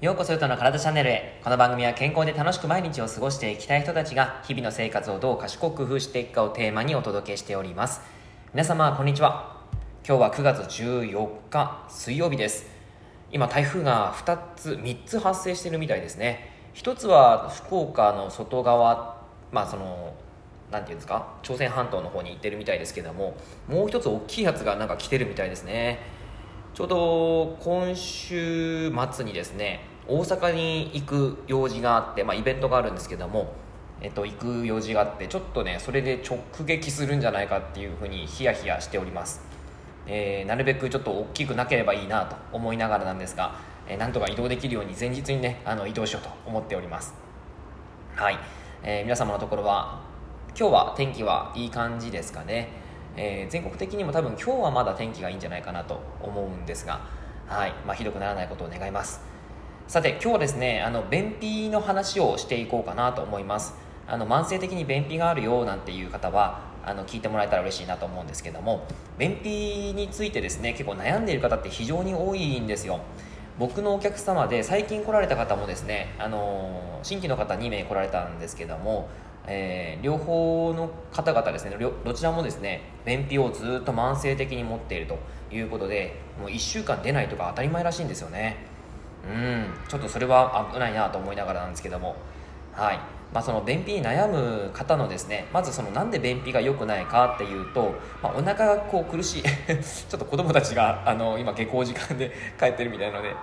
ようこそゆとの体チャンネルへ。この番組は健康で楽しく毎日を過ごしていきたい人たちが日々の生活をどう賢く工夫していくかをテーマにお届けしております。皆様こんにちは。今日は9月14日水曜日です。今台風が2つ3つ発生してるみたいですね。一つは福岡の外側まあそのなんていうんですか？朝鮮半島の方に行ってるみたいですけどももう一つ大きいやつがなんか来てるみたいですね。ちょうど今週末にですね大阪に行く用事があって、まあ、イベントがあるんですけども、えっと、行く用事があってちょっとねそれで直撃するんじゃないかっていうふうにヒヤヒヤしております、えー、なるべくちょっと大きくなければいいなと思いながらなんですが、えー、なんとか移動できるように前日にねあの移動しようと思っております。はい、えー、皆様のところは今日は天気はいい感じですかね？えー、全国的にも多分今日はまだ天気がいいんじゃないかなと思うんですが、はい。まあ、ひどくならないことを願います。さて今日はですねあの便秘の話をしていこうかなと思います。あの慢性的に便秘があるよなんていう方はあの聞いてもらえたら嬉しいなと思うんですけども便秘についてですね結構悩んでいる方って非常に多いんですよ。僕のお客様で最近来られた方もですねあの新規の方2名来られたんですけどもえー、両方の方々ですねどちらもですね便秘をずっと慢性的に持っているということでもう1週間出ないとか当たり前らしいんですよね。うんちょっとそれは危ないなと思いながらなんですけどもはいまあ、その便秘に悩む方のですねまずそのなんで便秘が良くないかっていうと、まあ、お腹がこう苦しい ちょっと子供たちがあの今下校時間で 帰ってるみたいなので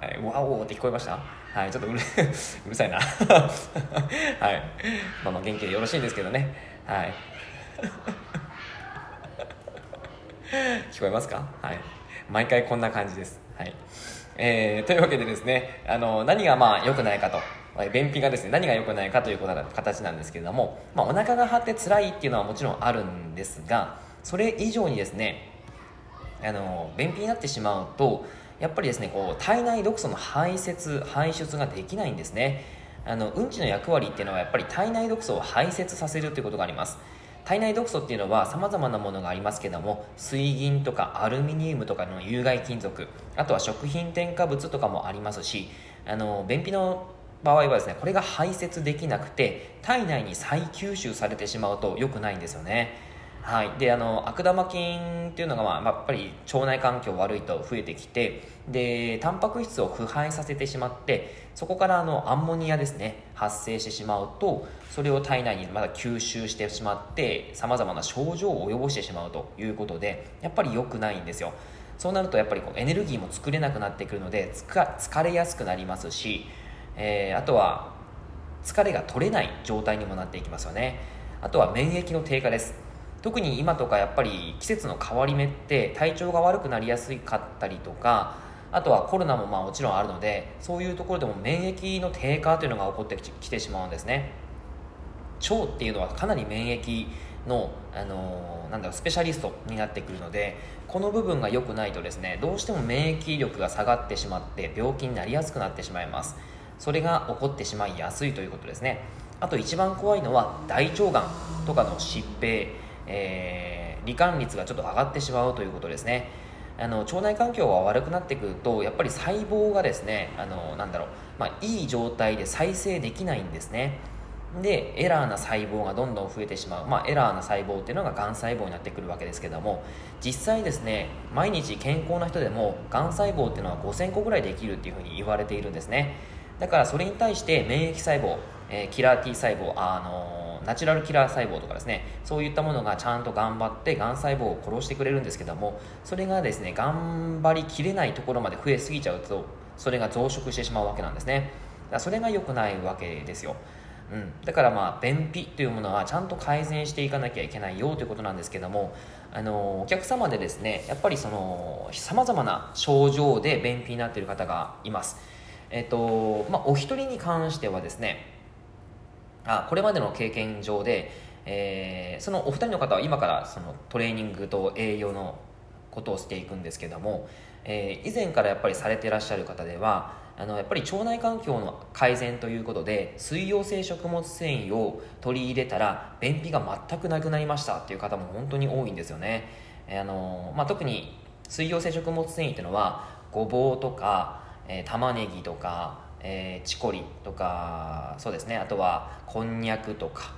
はい、わおって聞こえました？はい、ちょっとうる うるさいな。はい。まあまあ元気でよろしいんですけどね。はい。聞こえますか？はい。毎回こんな感じです。はい。えー、というわけでですね、あの、何がまあ良くないかと。便秘がですね、何が良くないかということが形なんですけれども、まあ、お腹が張って辛いっていうのはもちろんあるんですが、それ以上にですね、あの、便秘になってしまうと、やっぱりですねこう体内毒素の排泄排出ができないんですねあのうんちの役割っていうのはやっぱり体内毒素を排泄させるということがあります体内毒素っていうのはさまざまなものがありますけども水銀とかアルミニウムとかの有害金属あとは食品添加物とかもありますしあの便秘の場合はですねこれが排泄できなくて体内に再吸収されてしまうと良くないんですよね。はい、であの悪玉菌っていうのが、まあ、やっぱり腸内環境悪いと増えてきてでタンパク質を腐敗させてしまってそこからあのアンモニアですね発生してしまうとそれを体内にまだ吸収してしまってさまざまな症状を及ぼしてしまうということでやっぱり良くないんですよ。そうなるとやっぱりこうエネルギーも作れなくなってくるので疲れやすくなりますし、えー、あとは疲れが取れない状態にもなっていきますよね。あとは免疫の低下です。特に今とかやっぱり季節の変わり目って体調が悪くなりやすかったりとかあとはコロナもまあもちろんあるのでそういうところでも免疫の低下というのが起こってきてしまうんですね。腸っていうのはかなり免疫の、あのー、なんだろうスペシャリストになってくるのでこの部分が良くないとですねどうしても免疫力が下がってしまって病気になりやすくなってしまいます。それが起こってしまいやすいということですね。あと一番怖いのは大腸がんとかの疾病。えー、罹患率がちょっと上がってしまうということですね。あの腸内環境が悪くなってくるとやっぱり細胞がですねあのなんだろう、まあ、いい状態で再生できないんですね。でエラーな細胞がどんどん増えてしまう、まあ、エラーな細胞っていうのががん細胞になってくるわけですけども実際ですね毎日健康な人でもがん細胞っていうのは5000個ぐらいできるっていうふうに言われているんですね。だからそれに対して免疫細胞、えー、キラー T 細胞あのーナチュラルキラー細胞とかですねそういったものがちゃんと頑張ってがん細胞を殺してくれるんですけどもそれがですね頑張りきれないところまで増えすぎちゃうとそれが増殖してしまうわけなんですね。だそれが良くないわけですよ。うん、だからまあ便秘というものはちゃんと改善していかなきゃいけないよということなんですけどもあのお客様でですねやっぱりそのさまざまな症状で便秘になっている方がいます。えっとまあ、お一人に関してはですねあこれまでの経験上で、えー、そのお二人の方は今からそのトレーニングと栄養のことをしていくんですけども、えー、以前からやっぱりされてらっしゃる方ではあのやっぱり腸内環境の改善ということで水溶性食物繊維を取り入れたら便秘が全くなくなりましたっていう方も本当に多いんですよね、えー、あのまあ、特に水溶性食物繊維っていうのはごぼうとかえー、玉ねぎとか、えー、チコリとかそうですね。あとはこんにゃくとか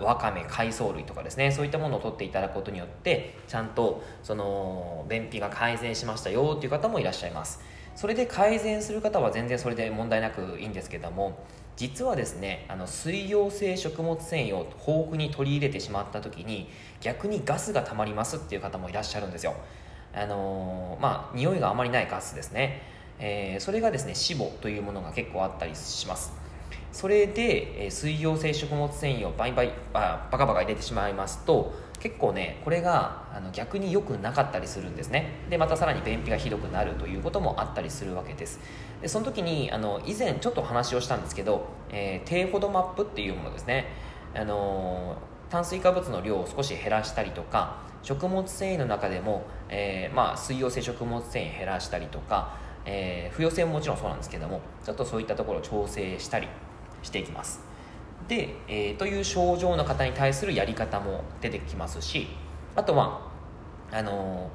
わかめ海藻類とかですね。そういったものを取っていただくことによってちゃんとその便秘が改善しましたよっていう方もいらっしゃいます。それで改善する方は全然それで問題なくいいんですけども実はですねあの水溶性食物繊維を豊富に取り入れてしまった時に逆にガスがたまりますっていう方もいらっしゃるんですよ。あのー、まあ匂いがあまりないガスですね、えー、それがですね脂肪というものが結構あったりします。それで、えー、水溶性食物繊維をバイバイあバカバカ入れてしまいますと結構ねこれがあの逆に良くなかったりするんですね。でまたさらに便秘がひどくなるということもあったりするわけです。でその時にあの以前ちょっと話をしたんですけど、えー、低フォドマップっていうものですね。あの炭水化物の量を少し減らしたりとか食物繊維の中でも、えー、まあ、水溶性食物繊維減らしたりとか、えー、不溶性ももちろんそうなんですけどもちょっとそういったところを調整したりしていきます。で、えー、という症状の方に対するやり方も出てきますしあとはあの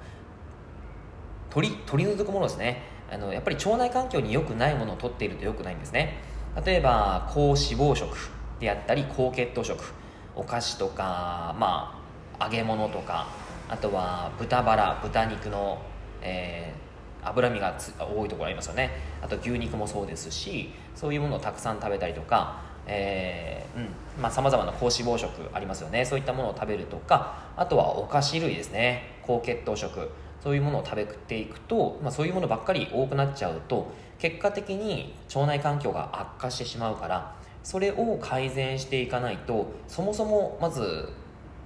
取り取り除くものですね。あのやっぱり腸内環境に良くないものを取っていると良くないんですね。例えば高脂肪食であったり高血糖食お菓子とかまあ揚げ物とかあとは豚バラ豚肉の、えー、脂身が多いところありますよね。あと牛肉もそうですしそういうものをたくさん食べたりとかえーうんまあ、さまざまな高脂肪食ありますよね。そういったものを食べるとかあとはお菓子類ですね。高血糖食。そういうものを食べていくと、まあ、そういうものばっかり多くなっちゃうと結果的に腸内環境が悪化してしまうからそれを改善していかないとそもそもまず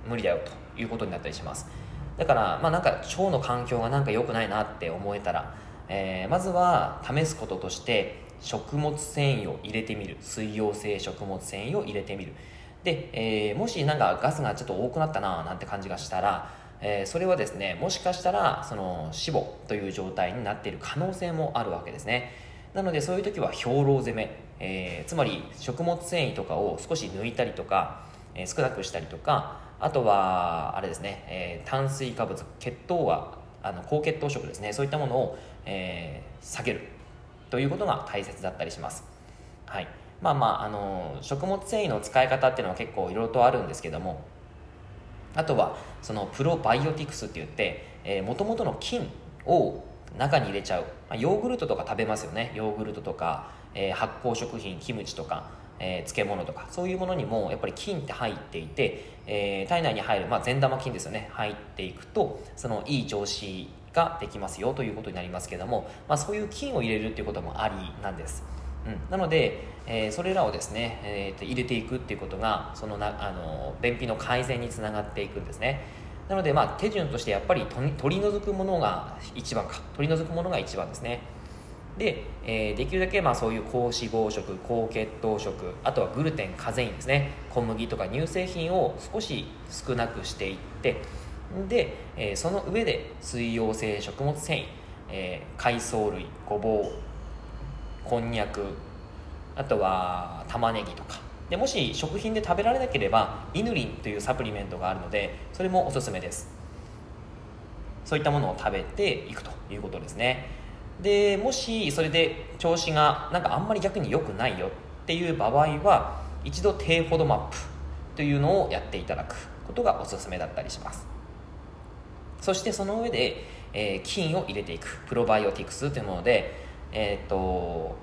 無理だよということになったりします。だからまあなんか腸の環境がなんか良くないなって思えたら、えー、まずは試すこととして食物繊維を入れてみる。水溶性食物繊維を入れてみる。で、えー、もしなんかガスがちょっと多くなったななんて感じがしたら、えー、それはですねもしかしたらその脂肪という状態になっている可能性もあるわけですね。なのでそういう時は兵糧攻め、えー、つまり食物繊維とかを少し抜いたりとか、え、少なくしたりとかあとはあれですね、えー、炭水化物血糖はあの高血糖食ですねそういったものを、えー、下げるということが大切だったりします。はい。まあまあ、あの、食物繊維の使い方っていうのは結構いろいろとあるんですけども、あとは、そのプロバイオティクスって言って、えー、元々の菌を中に入れちゃう。まあ、ヨーグルトとか食べますよね。ヨーグルトとか、えー、発酵食品、キムチとか、えー、漬物とかそういうものにもやっぱり菌って入っていて、えー、体内に入る、まあ、善玉菌ですよね。入っていくとそのいい調子ができますよということになりますけども、まあ、そういう菌を入れるっていうこともありなんです。うん、なので、えー、それらをですね、えー、と入れていくっていうことがそのなあの便秘の改善につながっていくんですね。なので、まあ、手順としてやっぱり取り除くものが一番か。取り除くものが一番ですね。で、えー、できるだけまあそういう高脂肪食高血糖食あとはグルテンカゼインですね。小麦とか乳製品を少し少なくしていってで、えー、その上で水溶性食物繊維、えー、海藻類ごぼうこんにゃくあとは玉ねぎとか。でもし食品で食べられなければイヌリンというサプリメントがあるのでそれもおすすめです。そういったものを食べていくということですね。でもしそれで調子がなんかあんまり逆に良くないよっていう場合は一度低フォドマップというのをやっていただくことがおすすめだったりします。そしてその上で、えー、菌を入れていくプロバイオティクスというもので、えーと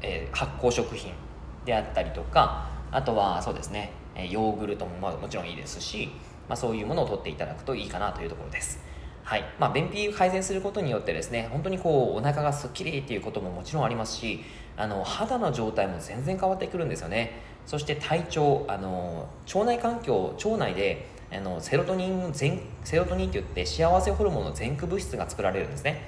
えー、発酵食品であったりとかあとはそうですねヨーグルトももちろんいいですし、まあ、そういうものを取っていただくといいかなというところです。はい。まあ、便秘改善することによってですね本当にこうお腹がすっきりっていうことももちろんありますしあの肌の状態も全然変わってくるんですよね。そして体調あの腸内環境腸内であのセロトニン全セロトニンって言って幸せホルモンの前駆物質が作られるんですね。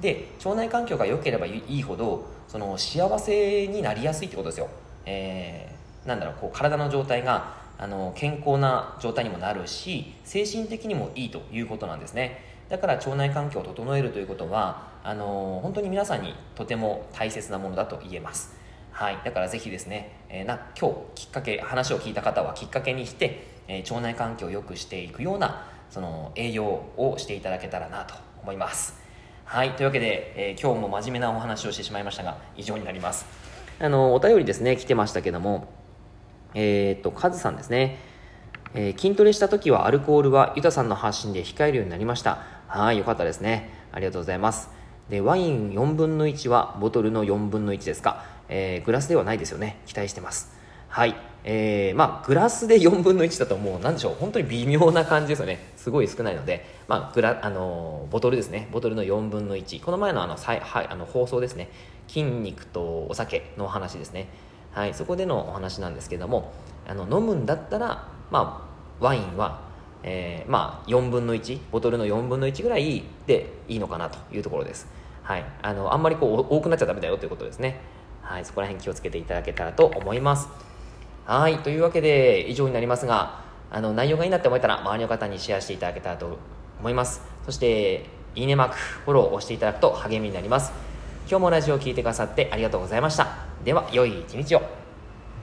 で腸内環境が良ければいいほどその幸せになりやすいってことですよ、えー、なんだろうこう体の状態があの健康な状態にもなるし精神的にもいいということなんですね。だから腸内環境を整えるということはあの本当に皆さんにとても大切なものだと言えます。はい、だからぜひですね、えー、な今日きっかけ話を聞いた方はきっかけにして、えー、腸内環境を良くしていくようなその栄養をしていただけたらなと思います。はい。というわけで、えー今日も真面目なお話をしてしまいましたが以上になります。あのお便りですね来てましたけどもえーっとカズさんですね。えー筋トレした時はアルコールはユタさんの発信で控えるようになりました。はいよかったですね。ありがとうございます。でワイン4分の1はボトルの4分の1ですか、えーグラスではないですよね。期待してます。はい。えー、まあグラスで4分の1だともうなんでしょう。本当に微妙な感じですよね。すごい少ないので、まあグラあのボトルですね。ボトルの4分の1この前のあのさいはいあの放送ですね。筋肉とお酒の話ですね。はいそこでのお話なんですけどもあの飲むんだったらまあワインはえーまあ4分の1ボトルの4分の1ぐらいでいいのかなというところです。はいあのあんまりこう多くなっちゃダメだよということですね。はいそこら辺気をつけていただけたらと思います。はいというわけで以上になりますがあの内容がいいなって思えたら周りの方にシェアしていただけたらと思います。そしていいねマークフォローを押していただくと励みになります。今日もラジオを聞いてくださってありがとうございました。では良い一日を。